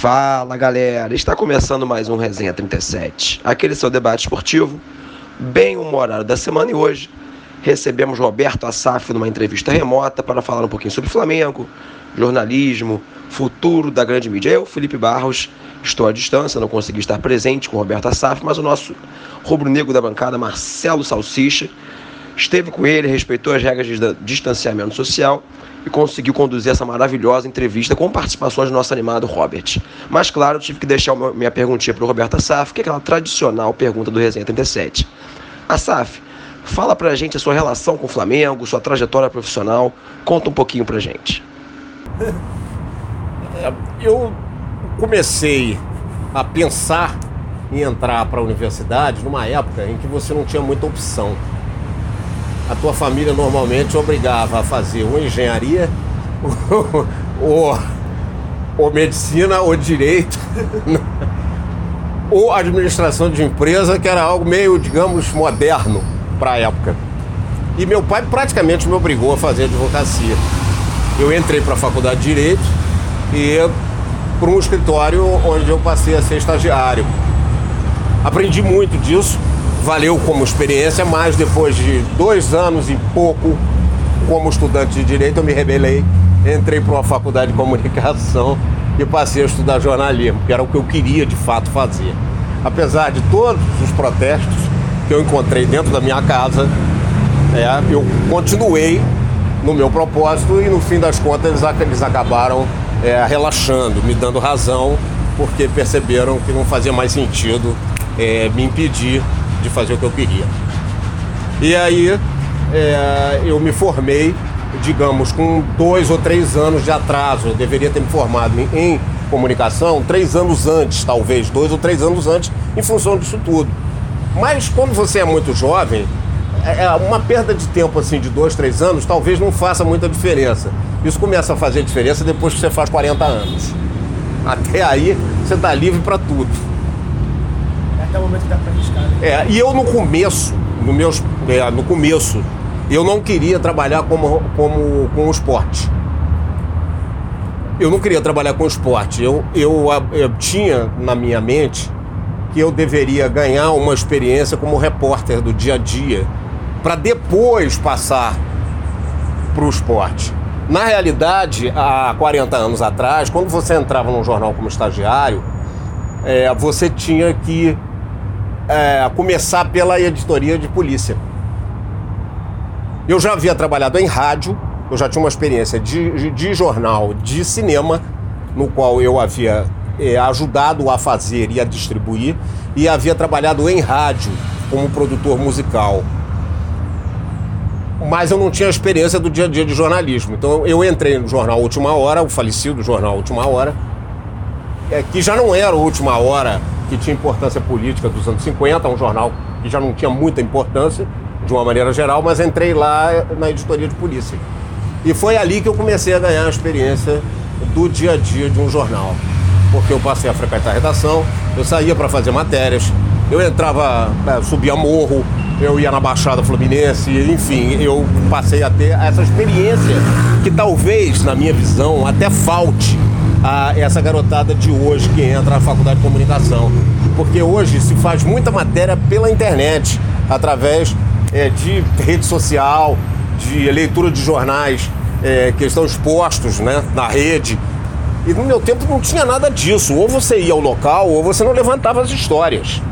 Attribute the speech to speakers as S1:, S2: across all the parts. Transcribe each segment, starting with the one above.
S1: Fala galera, está começando mais um Resenha 37, aquele seu debate esportivo, bem humorado da semana. E hoje recebemos Roberto Assaf numa entrevista remota para falar um pouquinho sobre Flamengo, jornalismo, futuro da grande mídia. Eu, Felipe Barros, estou à distância, não consegui estar presente com Roberto Assaf, mas o nosso rubro-negro da bancada, Marcelo Salsicha, esteve com ele, respeitou as regras de distanciamento social e conseguiu conduzir essa maravilhosa entrevista com participações do nosso animado Robert. Mas claro, eu tive que deixar minha perguntinha para o Roberto Assaf, que é aquela tradicional pergunta do Resenha 37. Assaf, fala pra gente a sua relação com o Flamengo, sua trajetória profissional, conta um pouquinho pra gente.
S2: É, eu comecei a pensar em entrar para a universidade numa época em que você não tinha muita opção a tua família normalmente obrigava a fazer ou engenharia, ou, ou medicina, ou direito, ou administração de empresa, que era algo meio, digamos, moderno para a época. E meu pai praticamente me obrigou a fazer advocacia. Eu entrei para a faculdade de Direito e para um escritório onde eu passei a ser estagiário. Aprendi muito disso, valeu como experiência, mas depois de dois anos e pouco como estudante de direito, eu me rebelei, entrei para uma faculdade de comunicação e passei a estudar jornalismo, que era o que eu queria de fato fazer. Apesar de todos os protestos que eu encontrei dentro da minha casa, é, eu continuei no meu propósito e no fim das contas eles, acabaram é, relaxando, me dando razão, porque perceberam que não fazia mais sentido é, me impedir de fazer o que eu queria. E aí é, eu me formei, digamos, com dois ou três anos de atraso. Eu deveria ter me formado em, em comunicação três anos antes, talvez, dois ou três anos antes, em função disso tudo. Mas quando você é muito jovem, é, é uma perda de tempo assim de dois, três anos talvez não faça muita diferença. Isso começa a fazer diferença depois que você faz 40 anos. Até aí você está livre para tudo
S3: até o momento que dá pra arriscar. Né?
S2: É, e eu no começo, no, meus, é, no começo, eu não queria trabalhar como, como, com o esporte. Eu não queria trabalhar com esporte. Eu, eu, eu tinha na minha mente que eu deveria ganhar uma experiência como repórter do dia a dia para depois passar para o esporte. Na realidade, há 40 anos atrás, quando você entrava num jornal como estagiário, é, você tinha que é, começar pela editoria de polícia. Eu já havia trabalhado em rádio, eu já tinha uma experiência de, de jornal, de cinema, no qual eu havia é, ajudado a fazer e a distribuir, e havia trabalhado em rádio como produtor musical. Mas eu não tinha a experiência do dia a dia de jornalismo. Então eu entrei no jornal Última Hora, o falecido jornal Última Hora, é, que já não era Última Hora que tinha importância política dos anos 50, um jornal que já não tinha muita importância, de uma maneira geral, mas entrei lá na editoria de polícia. E foi ali que eu comecei a ganhar a experiência do dia a dia de um jornal. Porque eu passei a frequentar a redação, eu saía para fazer matérias, eu entrava, é, subia morro, eu ia na Baixada Fluminense, enfim, eu passei a ter essa experiência que talvez, na minha visão, até falte a essa garotada de hoje que entra na faculdade de comunicação. Porque hoje se faz muita matéria pela internet, através é, de rede social, de leitura de jornais é, que estão expostos né, na rede. E no meu tempo não tinha nada disso. Ou você ia ao local ou você não levantava as histórias.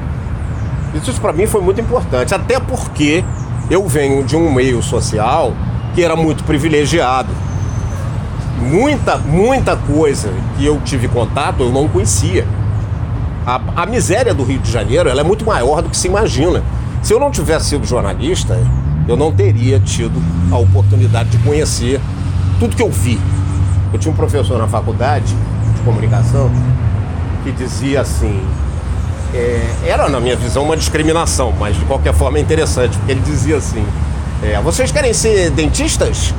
S2: Isso, isso para mim foi muito importante. Até porque eu venho de um meio social que era muito privilegiado muita, muita coisa que eu tive contato eu não conhecia. A, a miséria do Rio de Janeiro ela é muito maior do que se imagina. Se eu não tivesse sido jornalista, eu não teria tido a oportunidade de conhecer tudo que eu vi. Eu tinha um professor na faculdade de comunicação que dizia assim: é, era na minha visão uma discriminação, mas de qualquer forma é interessante, porque ele dizia assim: é, vocês querem ser dentistas?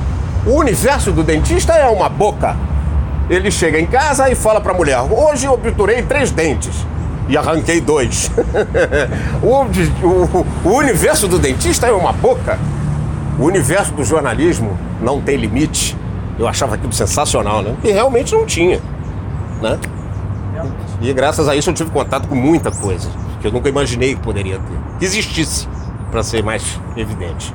S2: O universo do dentista é uma boca. Ele chega em casa e fala para a mulher: Hoje eu obturei três dentes e arranquei dois. o, o, o, universo do dentista é uma boca. O universo do jornalismo não tem limite. Eu achava aquilo sensacional, né? E realmente não tinha. Né? E graças a isso eu tive contato com muita coisa que eu nunca imaginei que poderia ter. Que existisse, para ser mais evidente.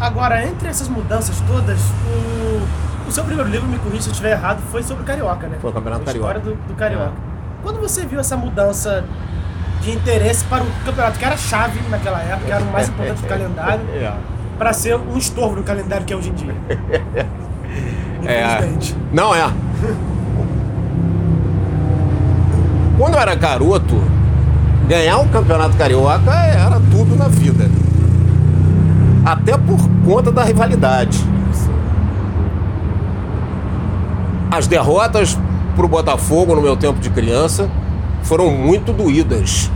S3: Agora, entre essas mudanças todas, o, o seu primeiro livro, me corrija se eu estiver errado, foi sobre o Carioca, né?
S2: Foi o Campeonato
S3: a história
S2: Carioca.
S3: do, do Carioca. Quando você viu essa mudança de interesse para o campeonato, que era chave naquela época, que era o mais importante do calendário,
S2: É.
S3: para ser um estorvo no calendário que é hoje em dia.
S2: É. Não é. Quando eu era garoto, ganhar o campeonato carioca era tudo na vida. Até por conta da rivalidade. As derrotas pro Botafogo no meu tempo de criança foram muito doídas.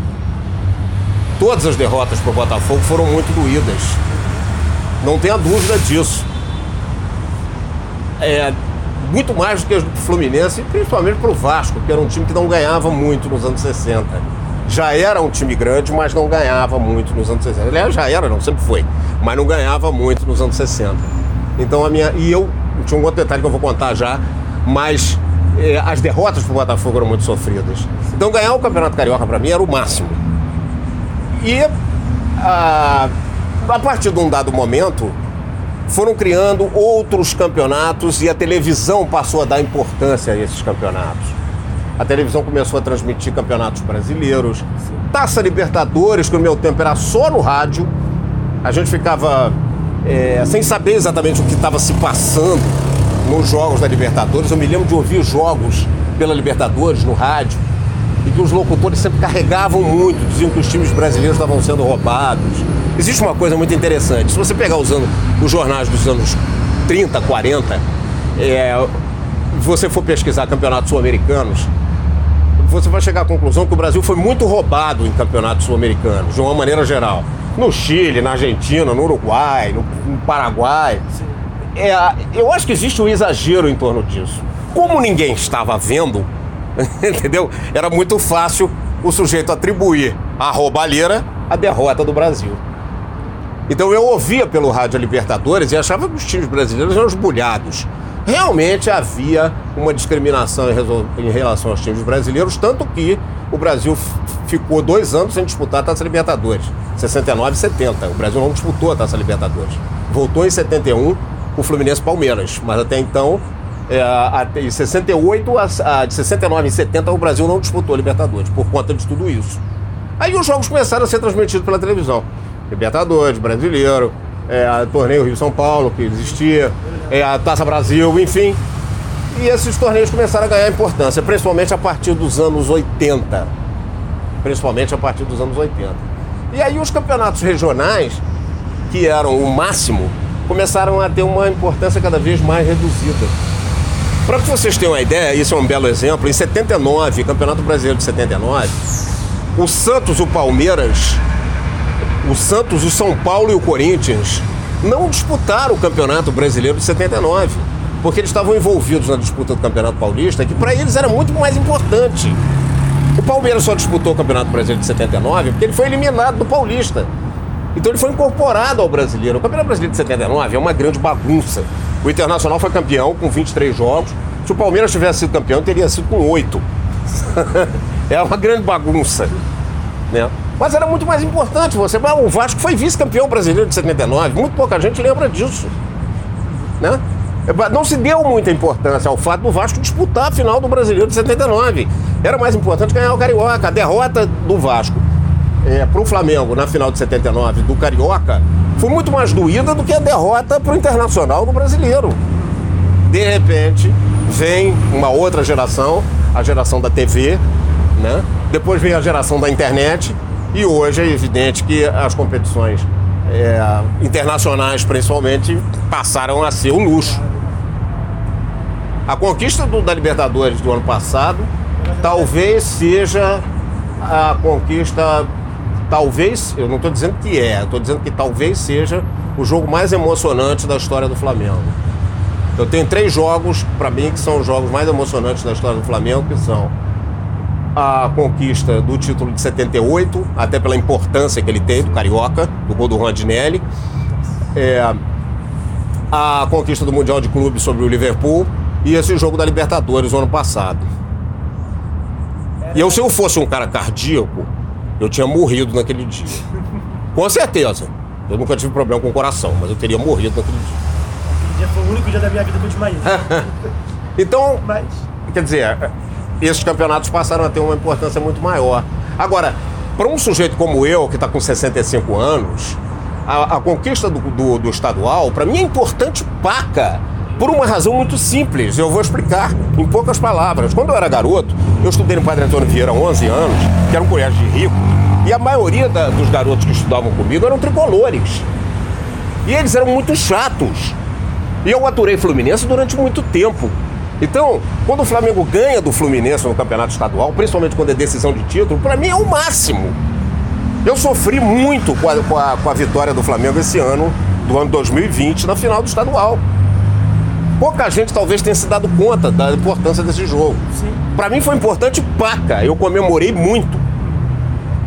S2: Todas as derrotas pro Botafogo foram muito doídas. Não tenha dúvida disso é, muito mais do que as do Fluminense, e principalmente para o Vasco, que era um time que não ganhava muito nos anos 60. Já era um time grande, mas não ganhava muito nos anos 60. Aliás, já era, não, sempre foi, mas não ganhava muito nos anos 60. Então a minha. E eu tinha um outro detalhe que eu vou contar já, mas é, as derrotas para o Botafogo eram muito sofridas. Então ganhar o Campeonato Carioca para mim era o máximo. E a, a partir de um dado momento, foram criando outros campeonatos e a televisão passou a dar importância a esses campeonatos. A televisão começou a transmitir campeonatos brasileiros, Taça Libertadores, que no meu tempo era só no rádio. A gente ficava é, sem saber exatamente o que estava se passando nos jogos da Libertadores. Eu me lembro de ouvir jogos pela Libertadores no rádio e que os locutores sempre carregavam muito, diziam que os times brasileiros estavam sendo roubados. Existe uma coisa muito interessante. Se você pegar os, os jornais dos anos 30, 40, é, você for pesquisar campeonatos sul-americanos, você vai chegar à conclusão que o Brasil foi muito roubado em campeonatos sul-americanos, de uma maneira geral. No Chile, na Argentina, no Uruguai, no, no Paraguai. É, eu acho que existe um exagero em torno disso. Como ninguém estava vendo, entendeu? Era muito fácil o sujeito atribuir à roubalheira a derrota do Brasil. Então eu ouvia pelo rádio a Libertadores e achava que os times brasileiros eram esbulhados. Realmente havia uma discriminação em, relação aos times brasileiros, tanto que o Brasil ficou dois anos sem disputar a Taça Libertadores, 69 e 70. O Brasil não disputou a Taça Libertadores. Voltou em 71 o Fluminense Palmeiras, mas até então, é, até em 68, a, a, de 69 e 70, o Brasil não disputou a Libertadores, por conta de tudo isso. Aí os jogos começaram a ser transmitidos pela televisão. Libertadores, Brasileiro, é, Torneio Rio São Paulo, que existia, é, a Taça Brasil, enfim. E esses torneios começaram a ganhar importância, principalmente a partir dos anos 80. Principalmente a partir dos anos 80. E aí os campeonatos regionais, que eram o máximo, começaram a ter uma importância cada vez mais reduzida. Para que vocês tenham uma ideia, isso é um belo exemplo, em 79, Campeonato Brasileiro de 79, o Santos, o Palmeiras, o Santos, o São Paulo e o Corinthians não disputaram o Campeonato Brasileiro de 79, porque eles estavam envolvidos na disputa do Campeonato Paulista, que para eles era muito mais importante. O Palmeiras só disputou o Campeonato Brasileiro de 79 porque ele foi eliminado do Paulista. Então ele foi incorporado ao brasileiro. O Campeonato Brasileiro de 79 é uma grande bagunça. O Internacional foi campeão com 23 jogos. Se o Palmeiras tivesse sido campeão, teria sido com 8. é uma grande bagunça. Né? Mas era muito mais importante você. O Vasco foi vice-campeão brasileiro de 79. Muito pouca gente lembra disso. Né? Não se deu muita importância ao fato do Vasco disputar a final do brasileiro de 79. Era mais importante ganhar o Carioca. A derrota do Vasco é, para o Flamengo na final de 79 do Carioca foi muito mais doída do que a derrota para o Internacional no brasileiro. De repente, vem uma outra geração, a geração da TV, né? depois vem a geração da internet, e hoje é evidente que as competições é, internacionais, principalmente, passaram a ser um luxo. A conquista do- da Libertadores do ano passado talvez seja a conquista. Talvez, eu não estou dizendo que é, estou dizendo que talvez seja o jogo mais emocionante da história do Flamengo. Eu tenho três jogos, para mim, que são os jogos mais emocionantes da história do Flamengo, que são a conquista do título de 78, até pela importância que ele tem do Carioca, do gol do Rondinelli. É, a conquista do Mundial de Clubes sobre o Liverpool e esse jogo da Libertadores no ano passado. E eu, se eu fosse um cara cardíaco, eu tinha morrido naquele dia. Com certeza. Eu nunca tive problema com o coração, mas eu teria morrido naquele dia.
S3: Aquele dia foi o único dia da minha vida que eu desmaiei.
S2: Então,
S3: Mas.
S2: quer dizer, esses campeonatos passaram a ter uma importância muito maior. Agora, para um sujeito como eu, que está com 65 anos, a, a conquista do, do- do estadual, para mim é importante paca. Por uma razão muito simples, eu vou explicar em poucas palavras. Quando eu era garoto, eu estudei no Padre Antônio Vieira há 11 anos, que era um colégio de rico, e a maioria da- dos garotos que estudavam comigo eram tricolores. E eles eram muito chatos. E eu aturei Fluminense durante muito tempo. Então, quando o Flamengo ganha do Fluminense no campeonato estadual, principalmente quando é decisão de título, para mim é o máximo. Eu sofri muito com a, com a- com a vitória do Flamengo esse ano, do ano 2020, na final do estadual. Pouca gente talvez tenha se dado conta da importância desse jogo. Para mim foi importante paca. Eu comemorei muito.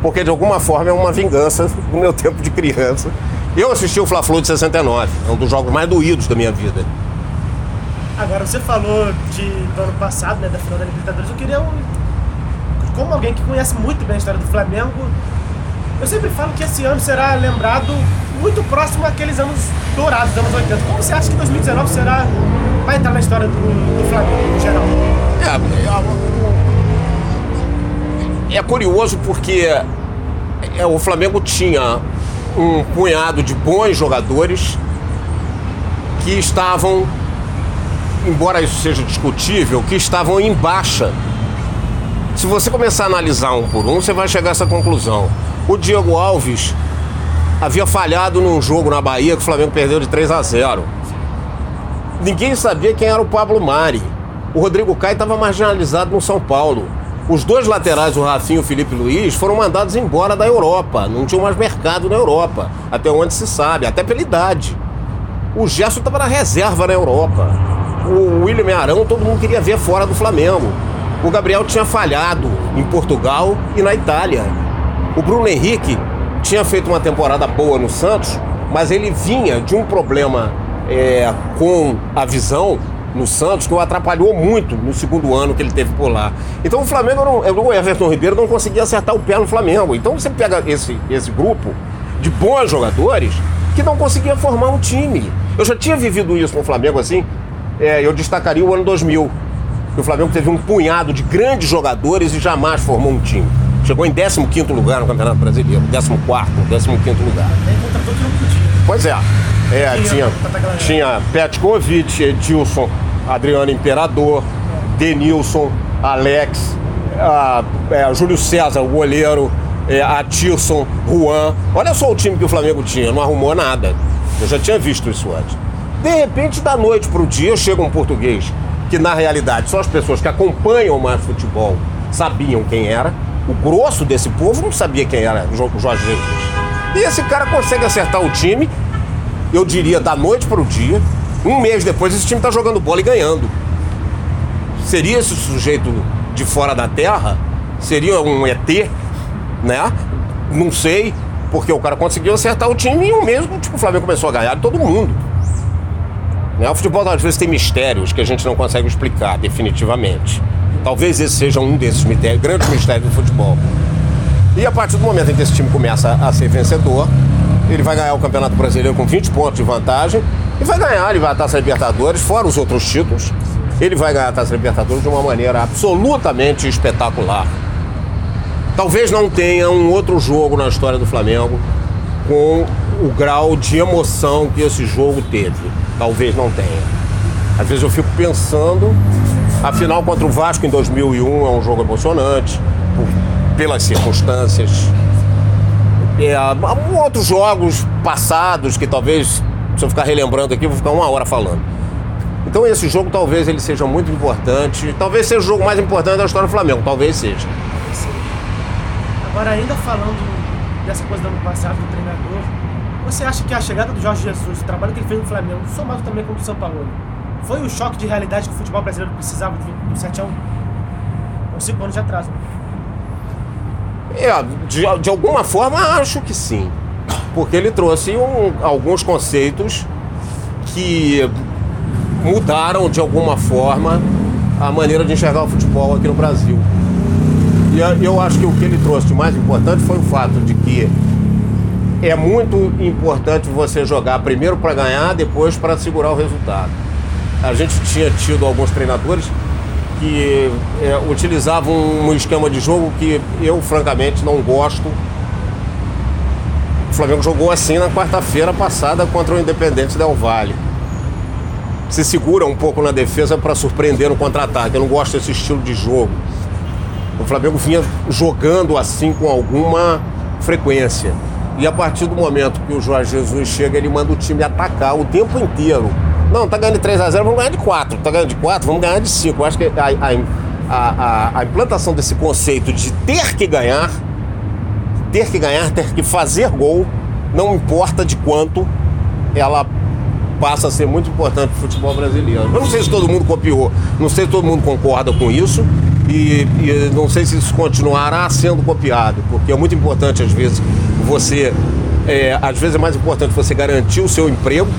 S2: Porque de alguma forma é uma vingança do meu tempo de criança. Eu assisti o Fla-Flu de 69, é um dos jogos mais doídos da minha vida.
S3: Agora, você falou de, do ano passado, né, da final da Libertadores. Eu queria, um, como alguém que conhece muito bem a história do Flamengo, eu sempre falo que esse ano será lembrado muito próximo àqueles anos dourados, dos anos 80. Como você acha que 2019 será, vai entrar na história do, do Flamengo, no geral?
S2: É, é curioso porque é, o Flamengo tinha um punhado de bons jogadores que estavam, embora isso seja discutível, que estavam em baixa. Se você começar a analisar um por um, você vai chegar a essa conclusão. O Diego Alves havia falhado num jogo na Bahia que o Flamengo perdeu de 3 a 0. Ninguém sabia quem era o Pablo Mari. O Rodrigo Caio estava marginalizado no São Paulo. Os dois laterais, o Rafinho e o Felipe Luiz, foram mandados embora da Europa. Não tinham mais mercado na Europa, até onde se sabe, até pela idade. O Gerson estava na reserva na Europa. O William Arão, todo mundo queria ver fora do Flamengo. O Gabriel tinha falhado em Portugal e na Itália. O Bruno Henrique tinha feito uma temporada boa no Santos, mas ele vinha de um problema é, com a visão no Santos que o atrapalhou muito no segundo ano que ele teve por lá. Então o Flamengo, não, o Everton Ribeiro não conseguia acertar o pé no Flamengo. Então você pega esse, esse grupo de bons jogadores que não conseguia formar um time. Eu já tinha vivido isso no Flamengo assim, é, eu destacaria o ano 2000. Que o Flamengo teve um punhado de grandes jogadores e jamais formou um time. Chegou em 15º lugar no Campeonato Brasileiro, 14º, 15º lugar. Pois é. É,
S3: Tinha
S2: tinha, Petkovic, Edilson, Adriano Imperador, Denilson, Alex, ah, é, Júlio César, o goleiro, é, Atilson, Juan. Olha só o time que o Flamengo tinha, não arrumou nada. Eu já tinha visto isso antes. De repente, da noite para o dia, chega um português que, na realidade, só as pessoas que acompanham mais futebol sabiam quem era. O grosso desse povo não sabia quem era o Jo- o Jorge Jesus. E esse cara consegue acertar o time eu diria, da noite para o dia. Um mês depois, esse time está jogando bola e ganhando. Seria esse sujeito de fora da terra? Seria um ET? Né? Não sei, porque o cara conseguiu acertar o time e um mês tipo, o Flamengo começou a ganhar de todo mundo. Né? O futebol às vezes tem mistérios que a gente não consegue explicar definitivamente. Talvez esse seja um desses mistérios, grandes mistérios do futebol. E a partir do momento em que esse time começa a ser vencedor, ele vai ganhar o Campeonato Brasileiro com 20 pontos de vantagem e vai ganhar, ele vai a Taça Libertadores, fora os outros títulos. Ele vai ganhar a Taça Libertadores de uma maneira absolutamente espetacular. Talvez não tenha um outro jogo na história do Flamengo com o grau de emoção que esse jogo teve. Talvez não tenha. Às vezes eu fico pensando, a final contra o Vasco em 2001 é um jogo emocionante, por- pelas circunstâncias. É, outros jogos passados que talvez, se eu ficar relembrando aqui, vou ficar uma hora falando. Então esse jogo talvez ele seja muito importante, talvez seja o jogo mais importante da história do Flamengo, talvez seja.
S3: Agora, ainda falando dessa coisa do ano passado, do treinador, você acha que a chegada do Jorge Jesus, o trabalho que ele fez no Flamengo, somado também com o do São Paulo, foi o choque de realidade que o futebol brasileiro precisava do, do 7x1? Com 5 anos de atraso.
S2: É, de, de alguma forma acho que sim. Porque ele trouxe um- alguns conceitos que mudaram de alguma forma a maneira de enxergar o futebol aqui no Brasil. E eu acho que o que ele trouxe de mais importante foi o fato de que é muito importante você jogar primeiro para ganhar, depois para segurar o resultado. A gente tinha tido alguns treinadores que é, utilizavam um esquema de jogo que eu, francamente, não gosto. O Flamengo jogou assim na quarta-feira passada contra o Independente Del Valle. Se segura um pouco na defesa para surpreender no contra-ataque. Eu não gosto desse estilo de jogo. O Flamengo vinha jogando assim com alguma frequência. E a partir do momento que o Jorge Jesus chega, ele manda o time atacar o tempo inteiro. Não, tá ganhando de 3 a 0 vamos ganhar de 4. Tá ganhando de 4, vamos ganhar de 5. Eu acho que a, a, a, a, implantação desse conceito de ter que ganhar, ter que ganhar, ter que fazer gol, não importa de quanto, ela passa a ser muito importante para o futebol brasileiro. Eu não sei se todo mundo copiou, não sei se todo mundo concorda com isso e, e não sei se isso continuará sendo copiado, porque é muito importante às vezes você, é, às vezes é mais importante você garantir o seu emprego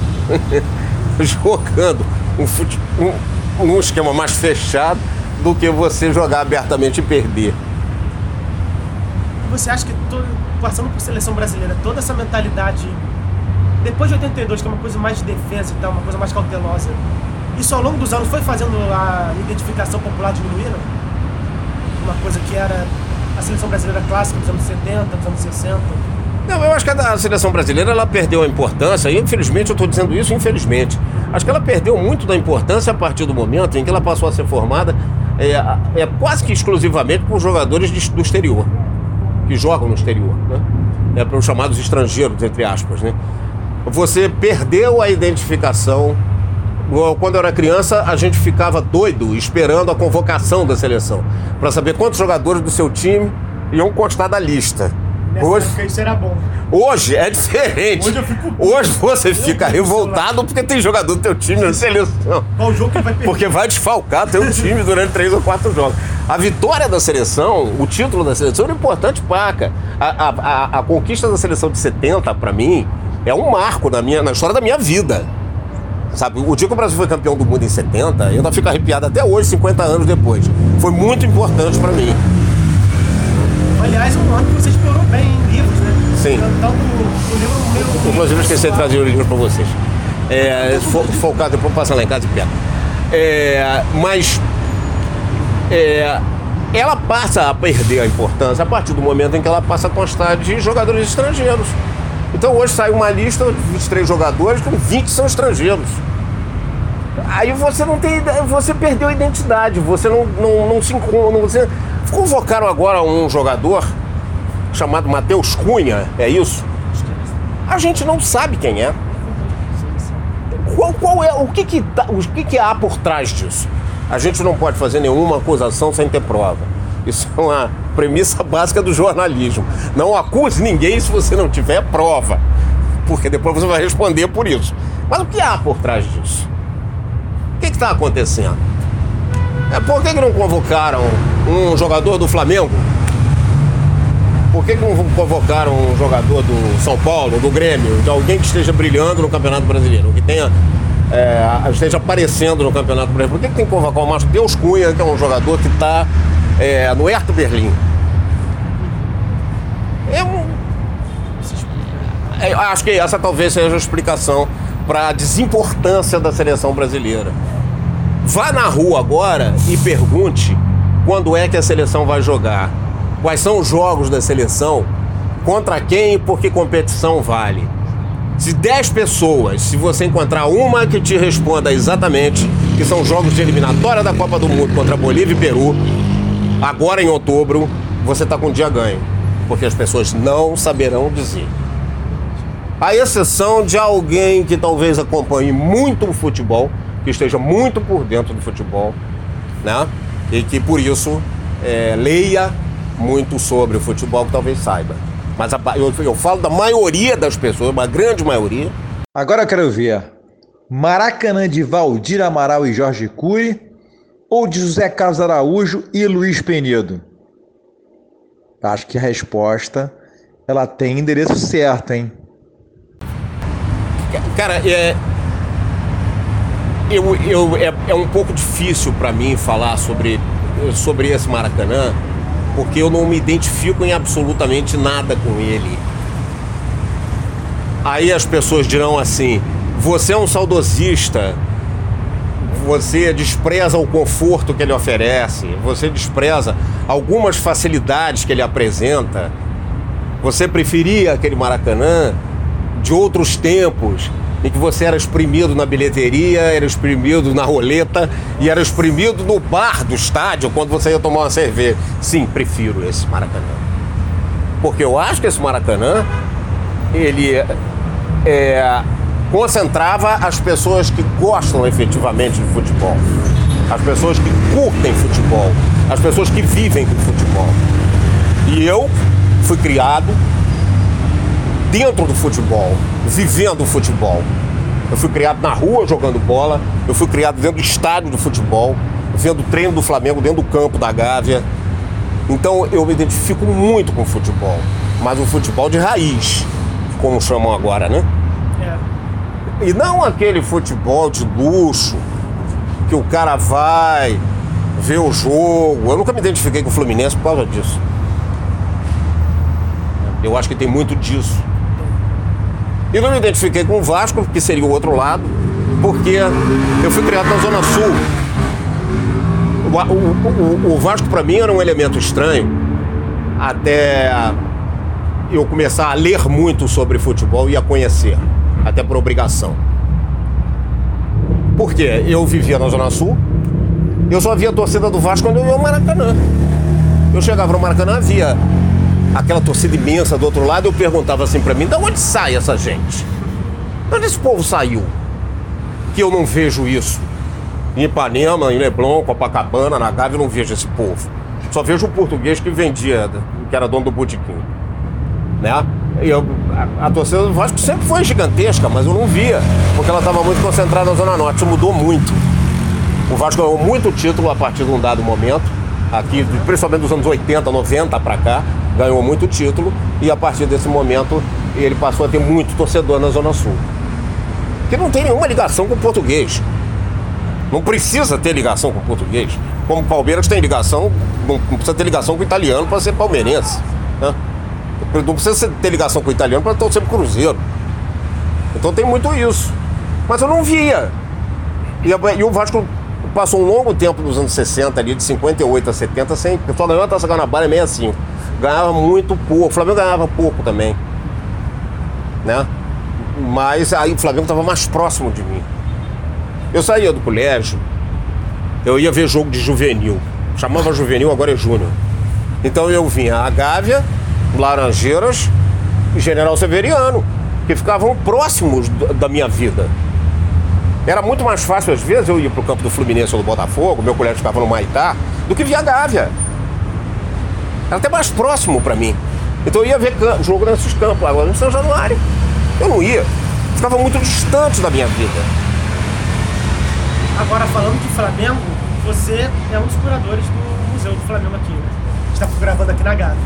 S2: jogando um, fute, um, um esquema mais fechado do que você jogar abertamente e perder.
S3: Você acha que todo, passando por seleção brasileira, toda essa mentalidade depois de 82, que é uma coisa mais de defesa e tal, uma coisa mais cautelosa, isso ao longo dos anos foi fazendo a identificação popular diminuir? Uma coisa que era a seleção brasileira clássica dos anos 70, dos anos 60?
S2: Não, eu acho que a seleção brasileira ela perdeu a importância, e infelizmente eu estou dizendo isso, infelizmente. Acho que ela perdeu muito da importância a partir do momento em que ela passou a ser formada é, é quase que exclusivamente por jogadores de, do exterior, que jogam no exterior, né? É para os chamados estrangeiros, entre aspas, né? Você perdeu a identificação. Quando eu era criança, a gente ficava doido esperando a convocação da seleção para saber quantos jogadores do seu time iam constar da lista.
S3: Nessa hoje, época isso era bom.
S2: Hoje é diferente. Hoje, eu fico... hoje você fica revoltado porque tem jogador do teu time na seleção.
S3: Qual jogo que vai perder?
S2: Porque vai desfalcar teu time durante três ou quatro jogos. A vitória da seleção, o título da seleção era importante, paca. A, a, a, a conquista da seleção de 70, para mim, é um marco na, minha, na história da minha vida. Sabe, o dia que o Brasil foi campeão do mundo em 70, eu ainda fico arrepiado até hoje, 50 anos depois. Foi muito importante para mim.
S3: Aliás, um ano que você explorou bem em livros, né?
S2: Sim. Então, o, livro meu. Inclusive, eu esqueci de trazer o livro para vocês. É, fo, focado, depois passa lá em casa e pega. É, mas. É, ela passa a perder a importância a partir do momento em que ela passa a constar de jogadores estrangeiros. Então hoje sai uma lista de 23 jogadores, com 20 são estrangeiros. Aí você não tem. Você perdeu a identidade, você não, não, não se encontra. Você, Convocaram agora um jogador chamado Matheus Cunha, é isso? A gente não sabe quem é. Qual, qual é o que que, tá, o que que há por trás disso? A gente não pode fazer nenhuma acusação sem ter prova. Isso é uma premissa básica do jornalismo. Não acuse ninguém se você não tiver prova, porque depois você vai responder por isso. Mas o que há por trás disso? O que está acontecendo? É, por que, que não convocaram um jogador do Flamengo? Por que, que não convocaram um jogador do São Paulo, do Grêmio, de alguém que esteja brilhando no Campeonato Brasileiro, que tenha é, esteja aparecendo no Campeonato Brasileiro? Por que, que tem que convocar o Márcio Deus Cunha, que é um jogador que está é, no Hertha Berlim? É. É, acho que essa talvez seja a explicação para a desimportância da seleção brasileira. Vá na rua agora e pergunte quando é que a seleção vai jogar, quais são os jogos da seleção, contra quem e por que competição vale. Se 10 pessoas, se você encontrar uma que te responda exatamente que são jogos de eliminatória da Copa do Mundo contra Bolívia e Peru, agora em outubro, você está com um dia ganho. Porque as pessoas não saberão dizer. A exceção de alguém que talvez acompanhe muito o futebol, que esteja muito por dentro do futebol, né? E que por isso é, leia muito sobre o futebol que talvez saiba. Mas a, eu, eu falo da maioria das pessoas, uma grande maioria.
S4: Agora eu quero ver Maracanã de Valdir Amaral e Jorge Cury ou de José Carlos Araújo e Luiz Penedo? Acho que a resposta ela tem endereço certo, hein?
S2: Cara, é, eu, eu, é, é um pouco difícil para mim falar sobre, sobre esse Maracanã, porque eu não me identifico em absolutamente nada com ele. Aí as pessoas dirão assim: você é um saudosista, você despreza o conforto que ele oferece, você despreza algumas facilidades que ele apresenta. Você preferia aquele Maracanã de outros tempos, em que você era exprimido na bilheteria, era exprimido na roleta e era exprimido no bar do estádio quando você ia tomar uma cerveja. Sim, prefiro esse Maracanã. Porque eu acho que esse Maracanã, ele é, concentrava as pessoas que gostam efetivamente de futebol, as pessoas que curtem futebol, as pessoas que vivem com futebol. E eu fui criado dentro do futebol, vivendo o futebol. Eu fui criado na rua jogando bola, eu fui criado dentro do estádio do futebol, vendo o treino do Flamengo dentro do campo da Gávea. Então eu me identifico muito com o futebol, mas o futebol de raiz, como chamam agora, né? É. E não aquele futebol de luxo que o cara vai ver o jogo. Eu nunca me identifiquei com o Fluminense por causa disso. Eu acho que tem muito disso. E não me identifiquei com o Vasco, que seria o outro lado, porque eu fui criado na Zona Sul. O, o, o, Vasco, para mim, era um elemento estranho, até eu começar a ler muito sobre futebol e a conhecer, até por obrigação. Porque eu vivia na Zona Sul, eu só via a torcida do Vasco quando eu ia ao Maracanã. Eu chegava no Maracanã, via aquela torcida imensa do outro lado, eu perguntava assim para mim, de onde sai essa gente? De onde esse povo saiu? Que eu não vejo isso. Em Ipanema, em Leblon, Copacabana, na Gávea, eu não vejo esse povo. Só vejo o português que vendia, que era dono do botequim. Né? Eu, a, a, torcida do Vasco sempre foi gigantesca, mas eu não via, porque ela estava muito concentrada na Zona Norte. Isso mudou muito. O Vasco ganhou muito título a partir de um dado momento, aqui, principalmente dos anos 80, 90 para cá ganhou muito título e a partir desse momento ele passou a ter muito torcedor na Zona Sul. Que não tem nenhuma ligação com o português. Não precisa ter ligação com o português. Como o Palmeiras tem ligação, não precisa ter ligação com o italiano para ser palmeirense. Né? Não precisa ter ligação com o italiano para torcer pro Cruzeiro. Então tem muito isso. Mas eu não via. E, e o Vasco passou um longo tempo nos anos 60, ali, de 58 a 70, sem. Só ganhou a Taça Guanabara em 65 ganhava muito pouco. O Flamengo ganhava pouco também. Né? Mas aí o Flamengo estava mais próximo de mim. Eu saía do colégio, eu ia ver jogo de juvenil. Chamava juvenil, agora é júnior. Então eu vinha a Gávea, Laranjeiras e General Severiano, que ficavam próximos da minha vida. Era muito mais fácil, às vezes, eu ir para o campo do Fluminense ou do Botafogo, meu colégio ficava no Maitá, do que via Gávea. Era até mais próximo para mim. Então eu ia ver jogo nesses campos, agora no São Januário. Eu não ia. Ficava muito distante da minha vida.
S3: Agora, falando de Flamengo, você é um dos curadores do Museu do Flamengo aqui, né? Está gravando aqui na Gávea.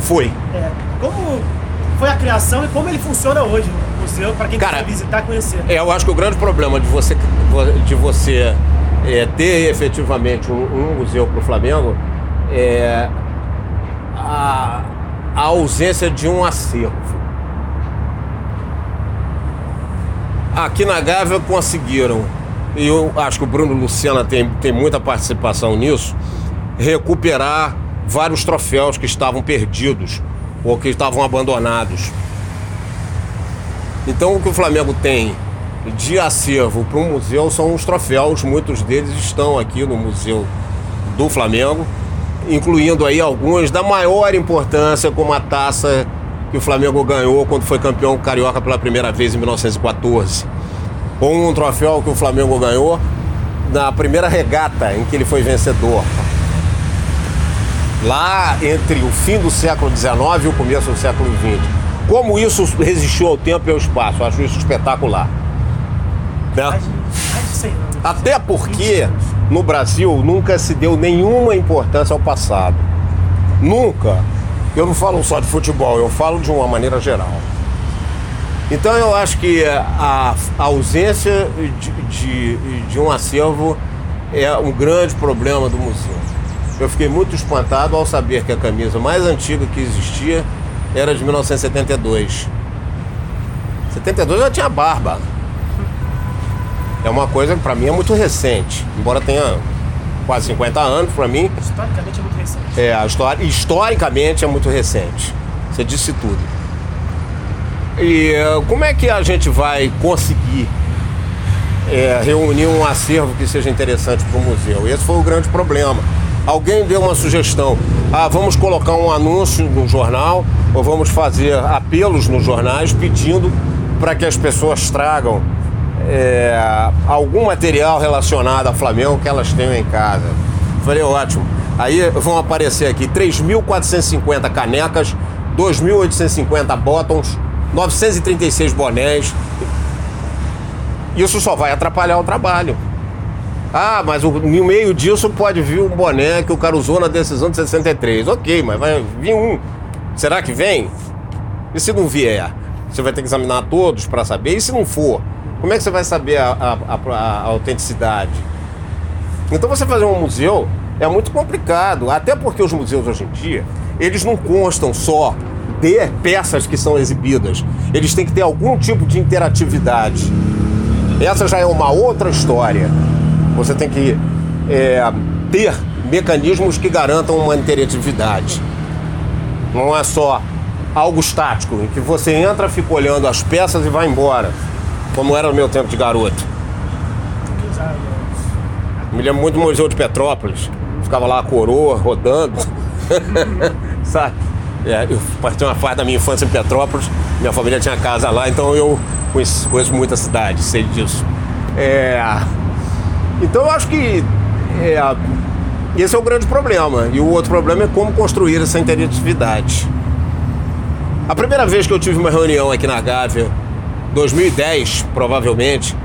S2: Foi.
S3: É. Como foi a criação e como ele funciona hoje no museu, para quem Cara, quiser visitar conhecer?
S2: É, eu acho que o grande problema de você, de você é, ter efetivamente um, um museu para o Flamengo é a, a ausência de um acervo. Aqui na Gávea conseguiram, e eu acho que o Bruno Luciana tem, tem muita participação nisso, recuperar vários troféus que estavam perdidos ou que estavam abandonados. Então o que o Flamengo tem de acervo para o museu são os troféus, muitos deles estão aqui no Museu do Flamengo incluindo aí alguns da maior importância, como a taça que o Flamengo ganhou quando foi campeão carioca pela primeira vez em 1914. Ou um troféu que o Flamengo ganhou na primeira regata em que ele foi vencedor. Lá entre o fim do século XIX e o começo do século XX. Como isso resistiu ao tempo e ao espaço, eu acho isso espetacular. Né? Até porque no Brasil nunca se deu nenhuma importância ao passado. Nunca. Eu não falo só de futebol, eu falo de uma maneira geral. Então eu acho que a, a ausência de, de, de, um acervo é um grande problema do museu. eu fiquei muito espantado ao saber que a camisa mais antiga que existia era de 1972. 72 já tinha barba. É uma coisa que pra mim é muito recente, embora tenha quase 50 anos pra mim.
S3: Historicamente é muito recente.
S2: É, a história, historicamente é muito recente. Você disse tudo. E como é que a gente vai conseguir eh, reunir um acervo que seja interessante para o museu? Esse foi o grande problema. Alguém deu uma sugestão. Ah, vamos colocar um anúncio no jornal ou vamos fazer apelos nos jornais pedindo para que as pessoas tragam eh, algum material relacionado a Flamengo que elas tenham em casa. Falei, ótimo. Aí vão aparecer aqui 3.450 canecas, 2.850 bottoms, 936 bonés. Isso só vai atrapalhar o trabalho. Ah, mas no meio disso pode vir um boné que o cara usou na decisão de 63. Ok, mas vai vir um. Será que vem? E se não vier? Você vai ter que examinar todos para saber. E se não for? Como é que você vai saber a, a- a- a autenticidade? Então você fazer um museu é muito complicado, até porque os museus hoje em dia, eles não constam só de peças que são exibidas. Eles têm que ter algum tipo de interatividade. Essa já é uma outra história. Você tem que é, ter mecanismos que garantam uma interatividade. Não é só algo estático, em que você entra, fica olhando as peças e vai embora. Como era no meu tempo de garoto. Me lembro muito do Museu de Petrópolis. Ficava lá a coroa rodando. Sabe? É, eu parti uma fase da minha infância em Petrópolis. Minha família tinha casa lá, então eu conheço, conheço muito a cidade, sei disso. É, então eu acho que é, esse é o grande problema. E o outro problema é como construir essa interatividade. A primeira vez que eu tive uma reunião aqui na Gávea, 2010, provavelmente,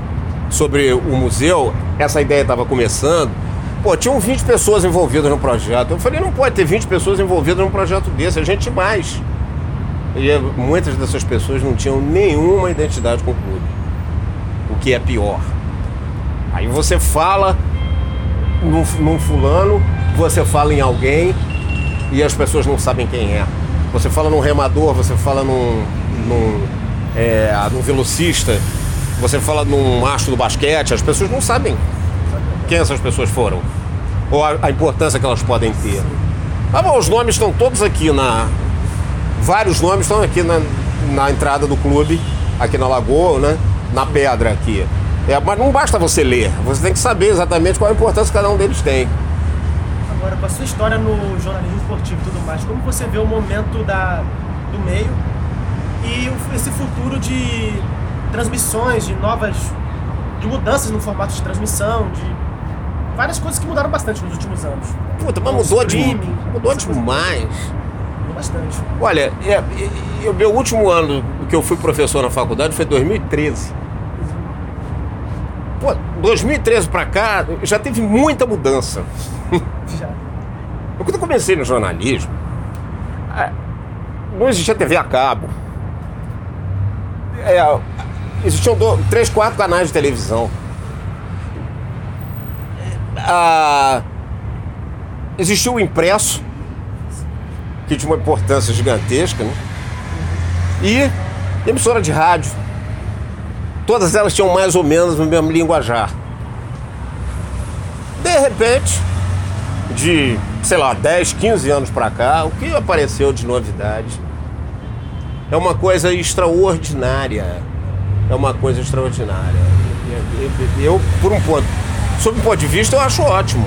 S2: sobre o museu, essa ideia estava começando. Pô, tinham 20 pessoas envolvidas no projeto. Eu falei, não pode ter 20 pessoas envolvidas num projeto desse, é gente demais. E eh, muitas dessas pessoas não tinham nenhuma identidade com o clube. O que é pior. Aí você fala num, num fulano, você fala em alguém e as pessoas não sabem quem é. Você fala num remador, você fala num, num, é, num velocista, você fala num mastro do basquete, as pessoas não sabem quem essas pessoas foram. Ou a, a importância que elas podem ter. Ah, bom, os nomes estão todos aqui na. Vários nomes estão aqui na, na entrada do clube, aqui na Lagoa, né? Na pedra aqui. É, mas não basta você ler, você tem que saber exatamente qual a importância que cada um deles tem.
S3: Agora, com a sua história no jornalismo esportivo e tudo mais, como você vê o momento da, do meio e esse futuro de transmissões, de novas. de mudanças no formato de transmissão, de várias coisas que mudaram bastante nos últimos anos.
S2: Puta, mas mudou, de, mudou demais.
S3: Mudou bastante.
S2: Olha, é, é, o meu último ano que eu fui professor na faculdade foi 2013. Pô, 2013 pra cá já teve muita mudança.
S3: Já.
S2: Eu, Quando eu comecei no jornalismo, é, não existia TV a cabo. É, existiam do- três, quatro canais de televisão. Ah, existiu o impresso, que tinha uma importância gigantesca, né? E emissora de rádio. Todas elas tinham mais ou menos o mesmo linguajar. De repente, de, sei lá, 10, 15 anos pra cá, o que apareceu de novidade é uma coisa extraordinária. É uma coisa extraordinária. Eu, por um ponto, sob um ponto de vista, eu acho ótimo.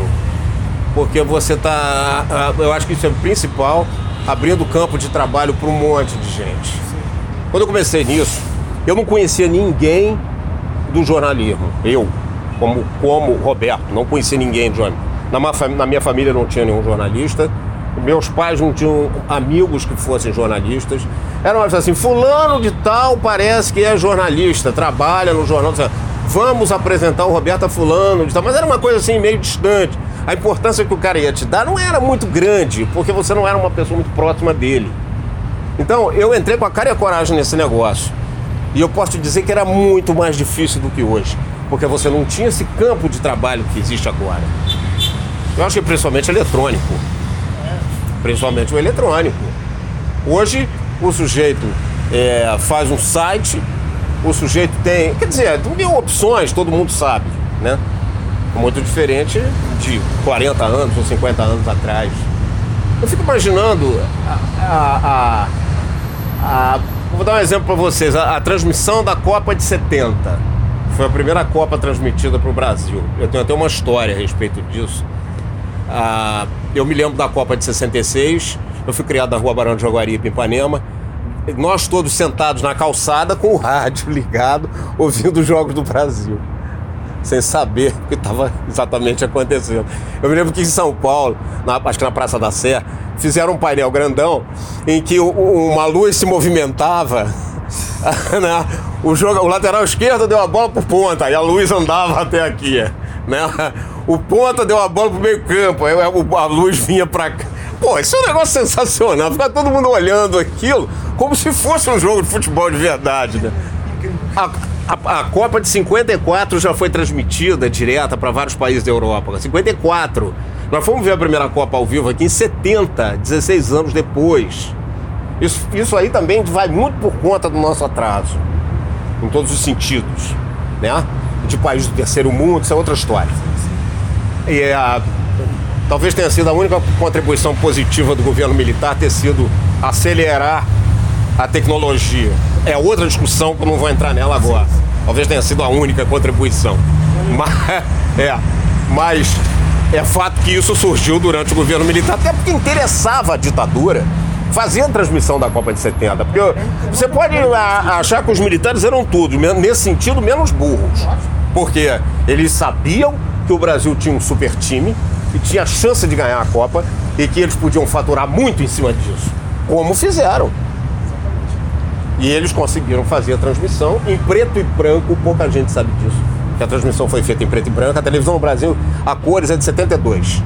S2: Porque você tá. ah, Eu acho que isso é o principal, abrindo campo de trabalho para um monte de gente. Quando eu comecei nisso, eu não conhecia ninguém do jornalismo. Eu, como, como Roberto, não conhecia ninguém do jornalismo. Na minha família não tinha nenhum jornalista. Meus pais não tinham amigos que fossem jornalistas. Era uma assim, fulano de tal parece que é jornalista, trabalha no jornal. Vamos apresentar o Roberto a fulano de tal. Mas era uma coisa assim, meio distante. A importância que o cara ia te dar não era muito grande, porque você não era uma pessoa muito próxima dele. Então, eu entrei com a cara e a coragem nesse negócio. E eu posso te dizer que era muito mais difícil do que hoje. Porque você não tinha esse campo de trabalho que existe agora. Eu acho que principalmente eletrônico. Principalmente o eletrônico. Hoje, o sujeito é, faz um site, o sujeito tem. Quer dizer, tem opções, todo mundo sabe, né? Muito diferente de 40 anos ou 50 anos atrás. Eu fico imaginando a. a, a, vou dar um exemplo para vocês: a, a transmissão da Copa de 70. Foi a primeira Copa transmitida para o Brasil. Eu tenho até uma história a respeito disso. Ah, eu me lembro da Copa de 66. Eu fui criado na rua Barão de Jaguaribe, em Ipanema nós todos sentados na calçada com o rádio ligado, ouvindo os Jogos do Brasil, sem saber o que estava exatamente acontecendo. Eu me lembro que em São Paulo, na, acho que na Praça da Sé, fizeram um painel grandão em que uma luz se movimentava. né? o, jogo, o lateral esquerdo deu a bola pro ponta e a luz andava até aqui. Né? O ponta deu a bola pro meio campo, aí a luz vinha para cá. Pô, isso é um negócio sensacional. Ficar todo mundo olhando aquilo como se fosse um jogo de futebol de verdade, né? A, a, a Copa de 54 já foi transmitida direta para vários países da Europa. 54. Nós fomos ver a primeira Copa ao vivo aqui em 70, 16 anos depois. Isso, isso aí também vai muito por conta do nosso atraso, em todos os sentidos, né? De país do terceiro mundo, isso é outra história. E a talvez tenha sido a única contribuição positiva do governo militar ter sido acelerar a tecnologia. É outra discussão que eu não vou entrar nela agora. Talvez tenha sido a única contribuição. Mas é, mas é fato que isso surgiu durante o governo militar, até porque interessava a ditadura fazer a transmissão da Copa de 70. Porque você pode achar que os militares eram tudo, nesse sentido, menos burros. Porque eles sabiam que o Brasil tinha um super time, que tinha chance de ganhar a Copa e que eles podiam faturar muito em cima disso. Como fizeram. E eles conseguiram fazer a transmissão em preto e branco, pouca gente sabe disso. Que a transmissão foi feita em preto e branco, a televisão no Brasil a cores é de 72.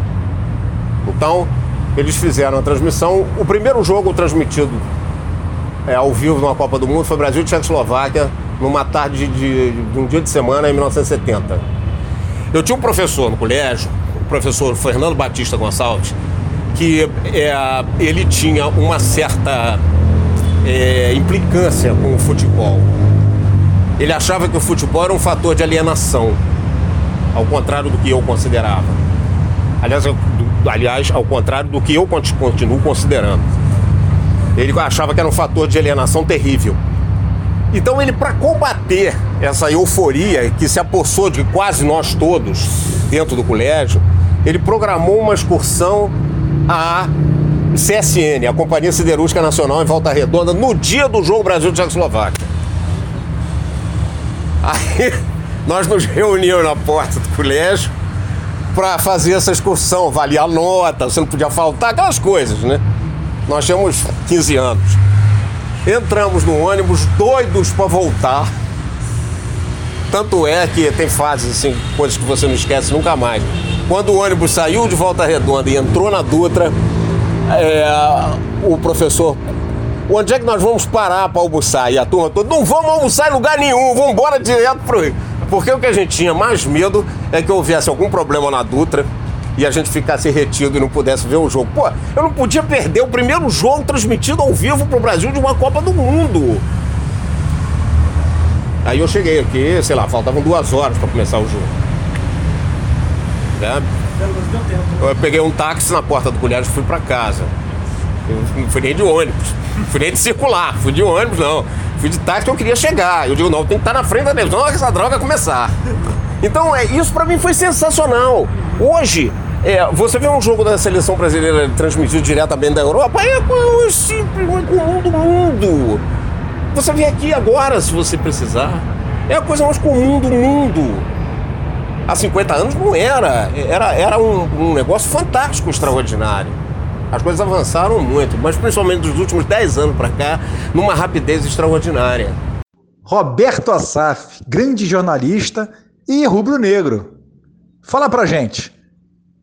S2: Então, eles fizeram a transmissão. O primeiro jogo transmitido é, ao vivo numa Copa do Mundo foi Brasil e Tchecoslováquia, numa tarde de, de um dia de semana em 1970. Eu tinha um professor no colégio professor Fernando Batista Gonçalves, que é, ele tinha uma certa é, implicância com o futebol. Ele achava que o futebol era um fator de alienação, ao contrário do que eu considerava. Aliás, eu, aliás ao contrário do que eu continuo considerando. Ele achava que era um fator de alienação terrível. Então ele, para combater essa euforia que se apossou de quase nós todos dentro do colégio, ele programou uma excursão à CSN, a Companhia Siderúrgica Nacional em Volta Redonda, no dia do jogo Brasil-Tchecoslováquia. Aí nós nos reunimos na porta do colégio para fazer essa excursão, valia a nota, você não podia faltar, aquelas coisas, né? Nós tínhamos 15 anos. Entramos no ônibus doidos para voltar. Tanto é que tem fases assim, coisas que você não esquece nunca mais. Quando o ônibus saiu de Volta Redonda e entrou na Dutra, é, o professor, onde é que nós vamos parar para almoçar? E a turma toda, não vamos almoçar em lugar nenhum, vamos embora direto pro Rio. Porque o que a gente tinha mais medo é que houvesse algum problema na Dutra e a gente ficasse retido e não pudesse ver o jogo. Pô, eu não podia perder o primeiro jogo transmitido ao vivo pro Brasil de uma Copa do Mundo. Aí eu cheguei aqui, sei lá, faltavam duas horas para começar o jogo. Né? Eu peguei um táxi na porta do colégio e fui para casa. Eu não fui nem de ônibus, fui nem de circular, fui de ônibus não. Fui de táxi que eu queria chegar. Eu digo, não, tem que estar na frente da televisão que essa droga começar. Então, é, isso para mim foi sensacional. Hoje, é, você vê um jogo da seleção brasileira transmitido diretamente da Europa, é o simples, comum do mundo. Você vem aqui agora, se você precisar. É a coisa mais comum do mundo há 50 anos não era. Era, era um, um negócio fantástico, extraordinário. As coisas avançaram muito, mas principalmente dos últimos 10 anos para cá, numa rapidez extraordinária.
S4: Roberto Assaf, grande jornalista e rubro-negro. Fala pra gente,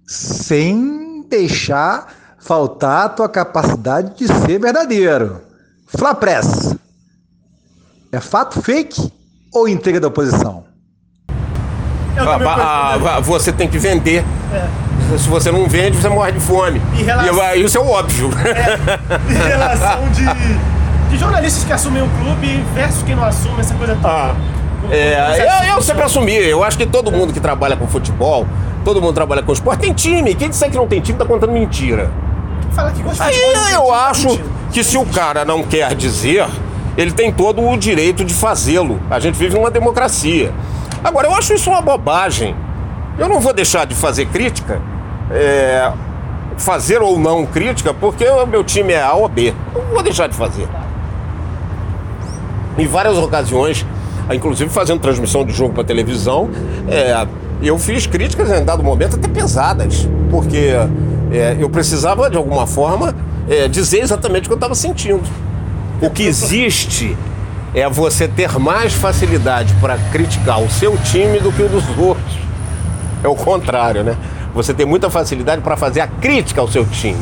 S4: sem deixar faltar a tua capacidade de ser verdadeiro. Flapress, é fato fake ou entrega da oposição?
S2: A, a, você tem que vender. É. se você não vende, você morre de fome.
S3: Relação-
S2: E isso é óbvio.
S3: em relação de, de jornalistas que assumem o clube versus quem não assume, essa coisa toda.
S2: Ah, é, eu, eu sempre assumi. Eu acho que todo mundo que trabalha com futebol, todo mundo que trabalha com esporte, tem time. Quem disser que não tem time tá contando mentira.
S3: Fala que gosta de
S2: Aí
S3: futebol, tem
S2: eu acho que se o cara não quer dizer, ele tem todo o direito de fazê-lo. A gente vive numa democracia. Agora, eu acho isso uma bobagem. Eu não vou deixar de fazer crítica, é, fazer ou não crítica, porque o meu time é A ou B. Não vou deixar de fazer. Em várias ocasiões, inclusive fazendo transmissão de jogo para televisão, é, eu fiz críticas em dado momento até pesadas, porque é, eu precisava de alguma forma é, dizer exatamente o que eu estava sentindo. O que existe é você ter mais facilidade para criticar o seu time do que o dos outros. É o contrário, né? Você tem muita facilidade para fazer a crítica ao seu time.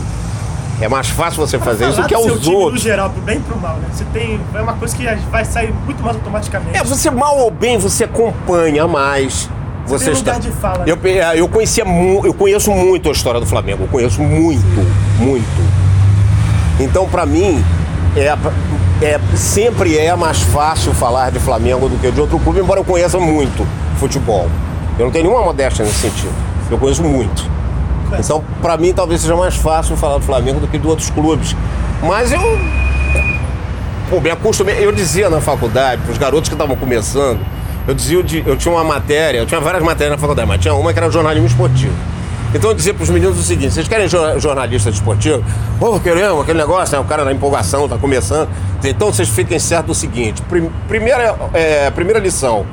S2: É mais fácil você fazer isso do que
S3: do seu
S2: aos
S3: time,
S2: outros.
S3: No geral, pro bem e pro mal, né? Você tem. É uma coisa que vai sair muito mais automaticamente.
S2: É, você mal ou bem, você acompanha mais. Você,
S3: tem lugar de fala, né?
S2: Eu, é, eu conhecia mu... eu conheço muito a história do Flamengo, eu conheço muito, muito. Então, pra mim, é, é sempre é mais fácil falar de Flamengo do que de outro clube, embora eu conheça muito futebol. Eu não tenho nenhuma modéstia nesse sentido. Eu conheço muito. Então, pra mim, talvez seja mais fácil falar do Flamengo do que de outros clubes. Mas eu Pô, me acostumei. Eu dizia na faculdade, para os garotos que estavam começando, eu dizia, eu di- eu tinha uma matéria, eu tinha várias matérias na faculdade, mas tinha uma que era jornalismo esportivo. Então dizia para os meninos o seguinte: vocês querem jor- jornalista esportivo? Pô, queremos, aquele negócio, né? O cara na empolgação, tá começando. Então vocês fiquem certos do seguinte: prim- primeira, é, primeira lição.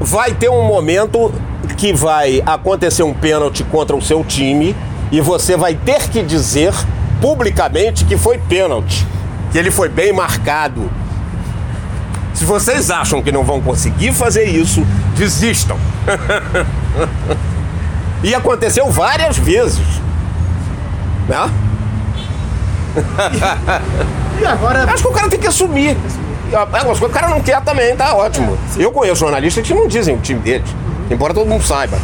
S2: Vai ter um momento que vai acontecer um pênalti contra o seu time e você vai ter que dizer publicamente que foi pênalti, que ele foi bem marcado. Se vocês acham que não vão conseguir fazer isso, desistam. e aconteceu várias vezes. Né?
S3: E agora.
S2: Acho que o cara tem que assumir. Se o cara não quer também, tá ótimo. Eu conheço jornalistas que não dizem o time deles. Embora todo mundo saiba.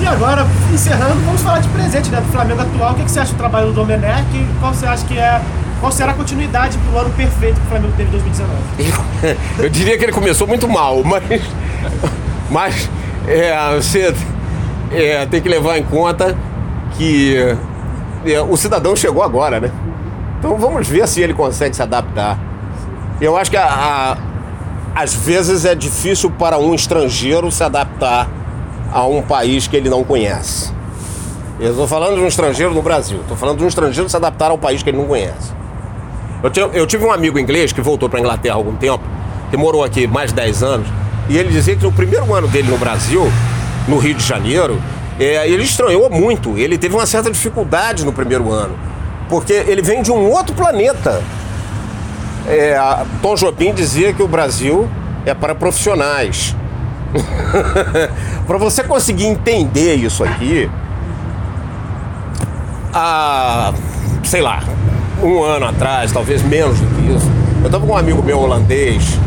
S3: E agora, encerrando, vamos falar de presente né, do Flamengo atual. O que, você acha do trabalho do Domenech? E Qual você acha que é. Qual será a continuidade pro ano perfeito que o Flamengo teve em 2019?
S2: Eu diria que ele começou muito mal, mas. Mas é, você é, tem que levar em conta que é, o cidadão chegou agora, né? Então vamos ver se ele consegue se adaptar. Eu acho que a- a- às vezes é difícil para um estrangeiro se adaptar a um país que ele não conhece. Eu estou falando de um estrangeiro no Brasil, estou falando de um estrangeiro se adaptar ao país que ele não conhece. Eu, eu tive um amigo inglês que voltou para a Inglaterra há algum tempo, que morou aqui mais de 10 anos, e ele dizia que no primeiro ano dele no Brasil, no Rio de Janeiro, é, ele estranhou muito. Ele teve uma certa dificuldade no primeiro ano, porque ele vem de um outro planeta. É, Tom Jobim dizia que o Brasil é para profissionais. para você conseguir entender isso aqui, há, sei lá, um ano atrás, talvez menos do que isso, eu estava com um amigo meu holandês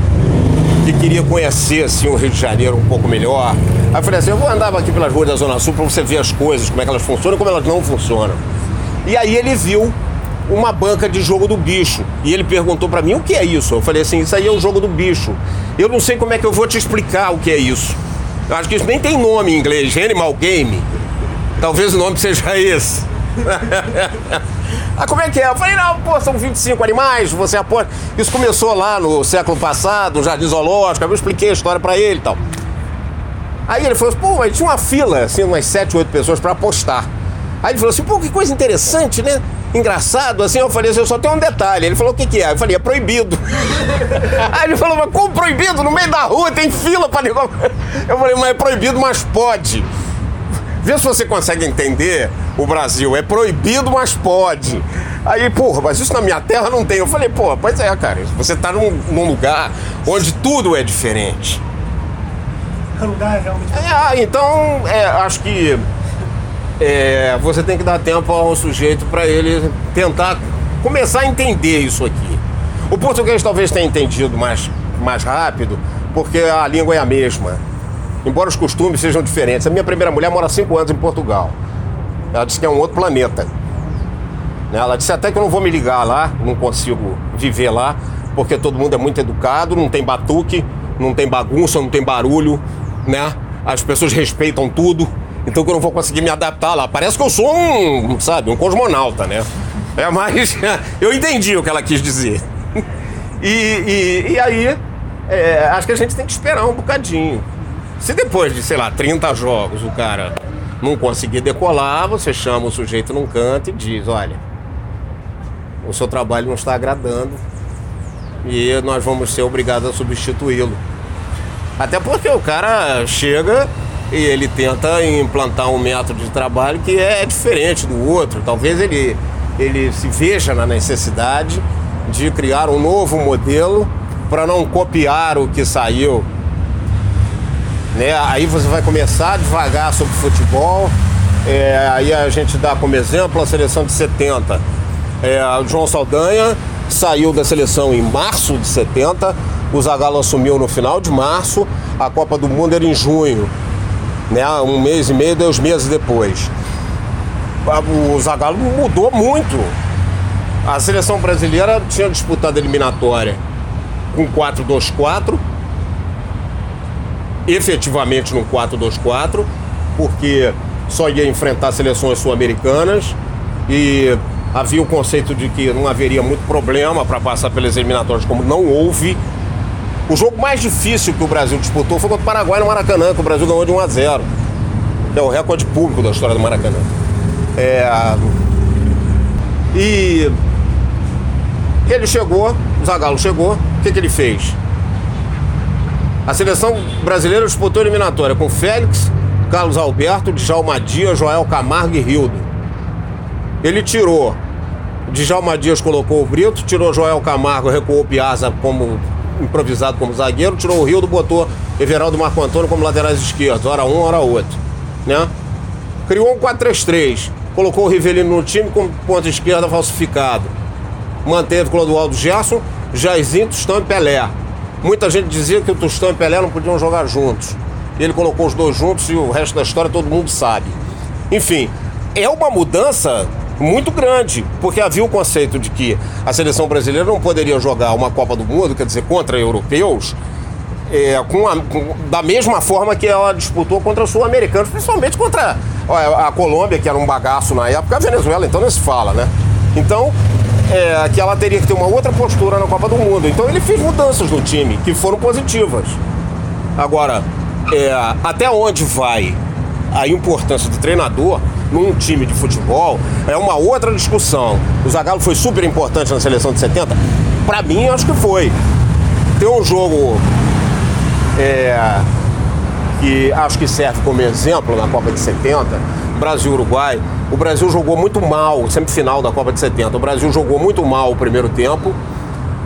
S2: que queria conhecer assim, o Rio de Janeiro um pouco melhor. Aí eu falei assim, eu vou andar aqui pelas ruas da Zona Sul para você ver as coisas, como é que elas funcionam e como elas não funcionam. E aí ele viu uma banca de jogo do bicho. E ele perguntou para mim, o que é isso? Eu falei assim, isso aí é o jogo do bicho. Eu não sei como é que eu vou te explicar o que é isso. Eu acho que isso nem tem nome em inglês, Animal Game. Talvez o nome seja esse. ah, como é que é? Eu falei, não, pô, são 25 animais, você aposta. Isso começou lá no século passado, no Jardim Zoológico, eu expliquei a história pra ele e tal. Aí ele falou assim, pô, mas tinha uma fila, assim, umas 7, 8 pessoas pra apostar. Aí ele falou assim, pô, que coisa interessante, né? Engraçado, assim, eu falei assim, eu só tenho um detalhe. Ele falou, o que que é? Eu falei, é proibido. Aí ele falou, mas como proibido? No meio da rua tem fila pra negócio. Eu falei, mas é proibido, mas pode. Vê se você consegue entender o Brasil. É proibido, mas pode. Aí, porra, mas isso na minha terra não tem. Eu falei, pô, pois é, cara. Você tá num, num lugar onde tudo é diferente.
S3: O lugar é realmente.
S2: É, ah, então, é, acho que é, você tem que dar tempo ao sujeito para ele tentar começar a entender isso aqui. O português talvez tenha entendido mais, mais rápido, porque a língua é a mesma. embora os costumes sejam diferentes. A minha primeira mulher mora cinco anos em Portugal. Ela disse que é um outro planeta. Ela disse até que eu não vou me ligar lá, não consigo viver lá, porque todo mundo é muito educado, não tem batuque, não tem bagunça, não tem barulho, né? As pessoas respeitam tudo, então que eu não vou conseguir me adaptar lá. Parece que eu sou um, sabe, um cosmonauta, né? É, mas eu entendi o que ela quis dizer. E, e, e aí, é, acho que a gente tem que esperar um bocadinho. Se depois de, sei lá, 30 jogos o cara não conseguir decolar, você chama o sujeito num canto e diz: olha, o seu trabalho não está agradando e nós vamos ser obrigados a substituí-lo. Até porque o cara chega e ele tenta implantar um método de trabalho que é diferente do outro. Talvez ele, ele se veja na necessidade de criar um novo modelo para não copiar o que saiu. Né? Aí você vai começar devagar sobre futebol. É, aí a gente dá como exemplo a seleção de 70 é, o João Saldanha saiu da seleção em março de 70, o Zagallo assumiu no final de março, a Copa do Mundo era em junho, né? um mês e meio, dois meses depois. O Zagallo mudou muito. A seleção brasileira tinha disputado a eliminatória com 4-2-4, efetivamente no 4-2-4, porque só ia enfrentar seleções sul-americanas e havia o conceito de que não haveria muito problema para passar pelas eliminatórias, como não houve. O jogo mais difícil que o Brasil disputou foi contra o Paraguai no Maracanã, que o Brasil ganhou de 1 a 0. É o recorde público da história do Maracanã. É... E ele chegou, o Zagallo chegou, o que, que ele fez? A seleção brasileira disputou a eliminatória com Félix, Carlos Alberto, Djalma Dias, Joel Camargo e Rildo. Ele tirou Djalma Dias colocou o Brito, tirou Joel Camargo, recuou o Piazza como improvisado como zagueiro, tirou o Rildo, botou Everaldo Marco Antônio como laterais esquerdos, hora um, hora outro, né? Criou um 4-3-3, colocou o Rivelino no time com ponta esquerda falsificado. Manteve Clodoaldo Gerson, Jairzinho, Tostão e Pelé. Muita gente dizia que o Tostão e Pelé não podiam jogar juntos. Ele colocou os dois juntos e o resto da história todo mundo sabe. Enfim, é uma mudança muito grande, porque havia o conceito de que a seleção brasileira não poderia jogar uma Copa do Mundo, quer dizer, contra europeus, é, com, a, com da mesma forma que ela disputou contra os sul-americanos, principalmente contra a, a, Colômbia, que era um bagaço na época, a Venezuela, então não se fala, né? Então, é, que ela teria que ter uma outra postura na Copa do Mundo. Então ele fez mudanças no time, que foram positivas. Agora, é, até onde vai a importância do treinador num time de futebol é uma outra discussão. O Zagallo foi super importante na seleção de 70? Para mim, acho que foi. Tem um jogo é, que acho que serve como exemplo na Copa de 70, Brasil-Uruguai. O Brasil jogou muito mal, semifinal da Copa de 70. O Brasil jogou muito mal o primeiro tempo.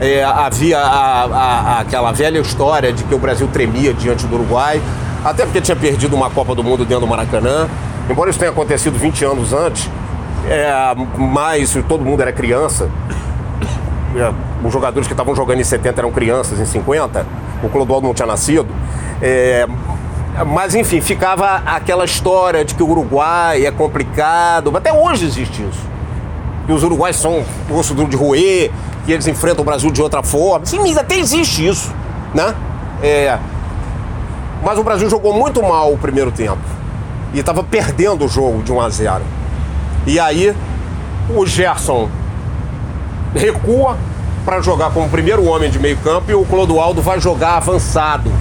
S2: É, havia a, a, aquela velha história de que o Brasil tremia diante do Uruguai, até porque tinha perdido uma Copa do Mundo dentro do Maracanã. Embora isso tenha acontecido 20 anos antes, é, mas todo mundo era criança. É, os jogadores que estavam jogando em 70 eram crianças, em 50. O Clodoaldo não tinha nascido. É, mas enfim, ficava aquela história de que o Uruguai é complicado. Até hoje existe isso. Que os uruguais são osso duro de roer, que eles enfrentam o Brasil de outra forma. Sim, até existe isso, né? É, mas o Brasil jogou muito mal o primeiro tempo e estava perdendo o jogo de 1 a 0. E aí o Gerson recua para jogar como primeiro homem de meio campo e o Clodoaldo vai jogar avançado.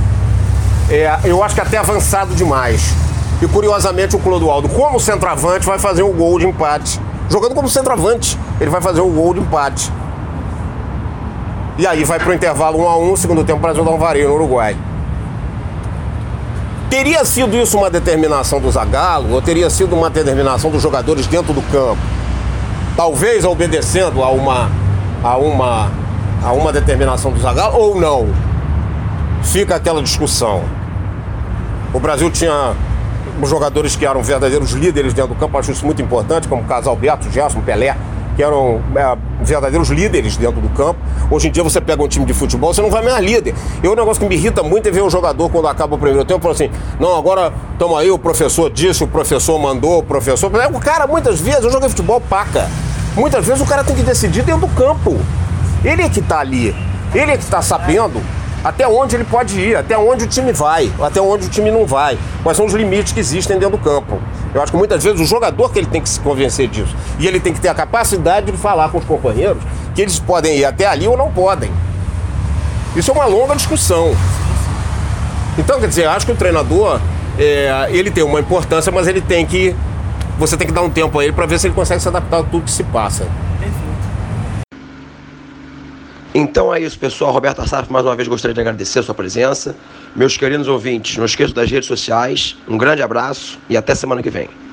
S2: É, eu acho que até avançado demais. E curiosamente o Clodoaldo, como centroavante, vai fazer um gol de empate. Jogando como centroavante, ele vai fazer um gol de empate. E aí vai pro intervalo 1 a 1 segundo tempo, Brasil dá um vareio no Uruguai. Teria sido isso uma determinação do Zagallo ou teria sido uma determinação dos jogadores dentro do campo? Talvez obedecendo a uma a uma a uma determinação do Zagallo ou não? Fica aquela discussão. O Brasil tinha os jogadores que eram verdadeiros líderes dentro do campo, acho isso muito importante, como Casalberto, Gerson, Pelé, que eram é, verdadeiros líderes dentro do campo. Hoje em dia você pega um time de futebol, você não vai mais líder. E o negócio que me irrita muito é ver o jogador quando acaba o primeiro tempo falando assim: não, agora estamos aí, o professor disse, o professor mandou, o professor. O cara, muitas vezes, eu joguei futebol paca. Muitas vezes o cara tem que decidir dentro do campo. Ele é que está ali. Ele é que está sabendo até onde ele pode ir, até onde o time vai, até onde o time não vai, quais são os limites que existem dentro do campo. Eu acho que muitas vezes o jogador que ele tem que se convencer disso. E ele tem que ter a capacidade de falar com os companheiros que eles podem ir até ali ou não podem. Isso é uma longa discussão. Então, quer dizer, eu acho que o treinador, é, ele tem uma importância, mas ele tem que. Você tem que dar um tempo a ele para ver se ele consegue se adaptar a tudo que se passa.
S1: Então é isso, pessoal. Roberto Assaf, mais uma vez gostaria de agradecer a sua presença. Meus queridos ouvintes, não esqueçam das redes sociais. Um grande abraço e até semana que vem.